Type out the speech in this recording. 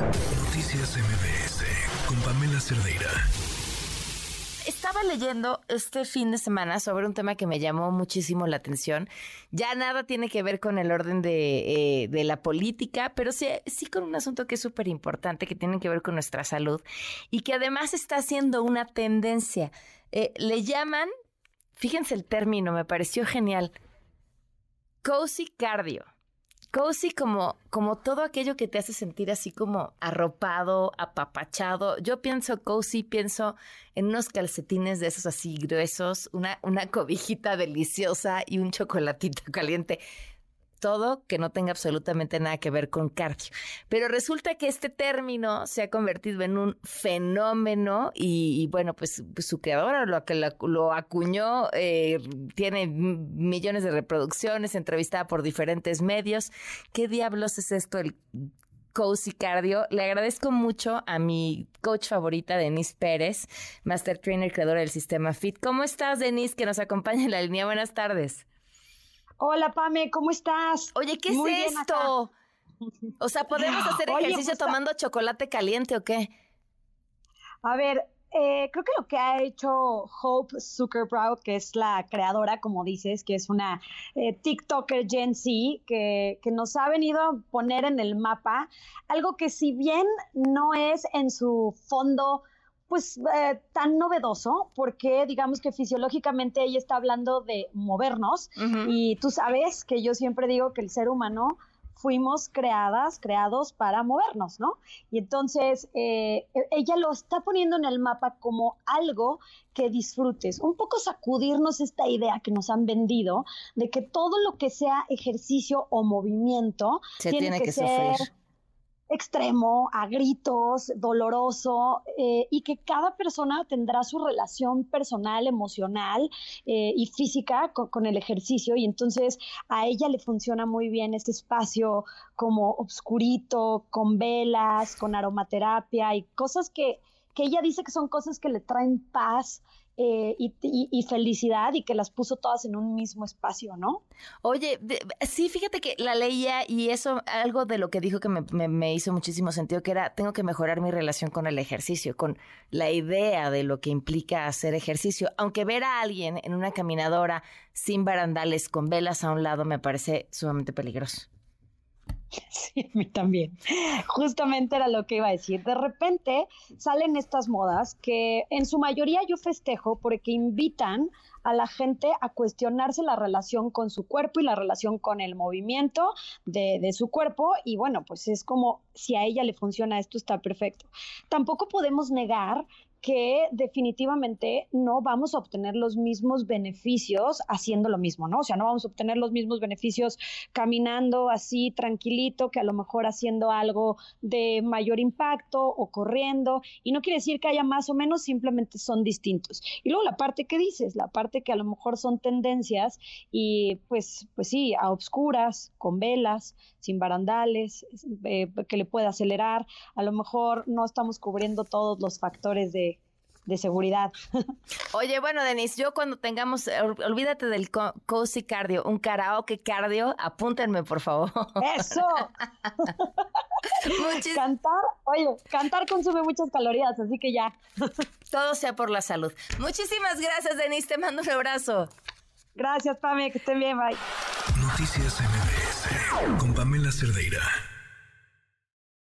Noticias MBS con Pamela Cerdeira. Estaba leyendo este fin de semana sobre un tema que me llamó muchísimo la atención. Ya nada tiene que ver con el orden de, eh, de la política, pero sí, sí con un asunto que es súper importante, que tiene que ver con nuestra salud y que además está haciendo una tendencia. Eh, le llaman, fíjense el término, me pareció genial, cozy cardio. Cozy como, como todo aquello que te hace sentir así como arropado, apapachado. Yo pienso cozy, pienso en unos calcetines de esos así gruesos, una, una cobijita deliciosa y un chocolatito caliente todo que no tenga absolutamente nada que ver con cardio. Pero resulta que este término se ha convertido en un fenómeno y, bueno, pues, su creadora, lo que lo, acuñó, eh, tiene millones de reproducciones, entrevistada por diferentes medios. ¿Qué diablos es esto? El Cozy Cardio. Le agradezco mucho a mi coach favorita, Denise Pérez, Master Trainer, creadora del sistema FIT. ¿Cómo estás, Denise, que nos acompaña en la línea? Buenas tardes. Hola, Pame, ¿cómo estás? Oye, ¿qué es esto? O sea, ¿podemos hacer ejercicio pues, tomando chocolate caliente o qué? A ver, eh, creo que lo que ha hecho Hope Zuckerberg, que es la creadora, como dices, que es una eh, TikToker Gen Z, que, que, nos ha venido a poner en el mapa algo que si bien no es en su fondo pues eh, tan novedoso porque digamos que fisiológicamente ella está hablando de movernos y tú sabes que yo siempre digo que el ser humano fuimos creadas, creados para movernos, ¿no? Y entonces eh, e, ella lo está poniendo en el mapa como algo que disfrutes, un poco sacudirnos esta idea que nos han vendido de que todo lo que sea ejercicio o movimiento tiene, que, ser extremo, a gritos, doloroso, eh, y que cada persona tendrá su relación personal, emocional eh, y física con, el ejercicio, y entonces a ella le funciona muy bien este espacio como obscurito, con velas, con aromaterapia y cosas que, que ella dice que son cosas que le traen paz eh, y, felicidad y que las puso todas en un mismo espacio, ¿no? Oye, sí, fíjate que la leía y eso, algo de lo que dijo que me, hizo muchísimo sentido, que era, tengo que mejorar mi relación con el ejercicio, con la idea de lo que implica hacer ejercicio, aunque ver a alguien en una caminadora sin barandales, con velas a un lado, me parece sumamente peligroso. Sí, a mí también. Justamente era lo que iba a decir. De repente salen estas modas que en su mayoría yo festejo porque invitan a la gente a cuestionarse la relación con su cuerpo y la relación con el movimiento de, de, su cuerpo. Y bueno, pues es como si a ella le funciona esto, está perfecto. Tampoco podemos negar que definitivamente no vamos a obtener los mismos beneficios haciendo lo mismo, ¿no? O sea, no vamos a obtener los mismos beneficios caminando así tranquilito que a lo mejor haciendo algo de mayor impacto o corriendo. Y no quiere decir que haya más o menos, simplemente son distintos. Y luego la parte que dices, la parte que a lo mejor son tendencias y pues, pues sí, a obscuras, con velas, sin barandales, eh, que le pueda acelerar. A lo mejor no estamos cubriendo todos los factores de de seguridad. Oye, bueno, Denise, yo cuando tengamos, olvídate del cozy cardio, un karaoke cardio, apúntenme, por favor. ¡Eso! cantar, oye, cantar consume muchas calorías, así que ya. Todo sea por la salud. Muchísimas gracias, Denise, te mando un abrazo. Gracias, Pame, que estén bien, bye. Noticias MBS con Pamela Cerdeira.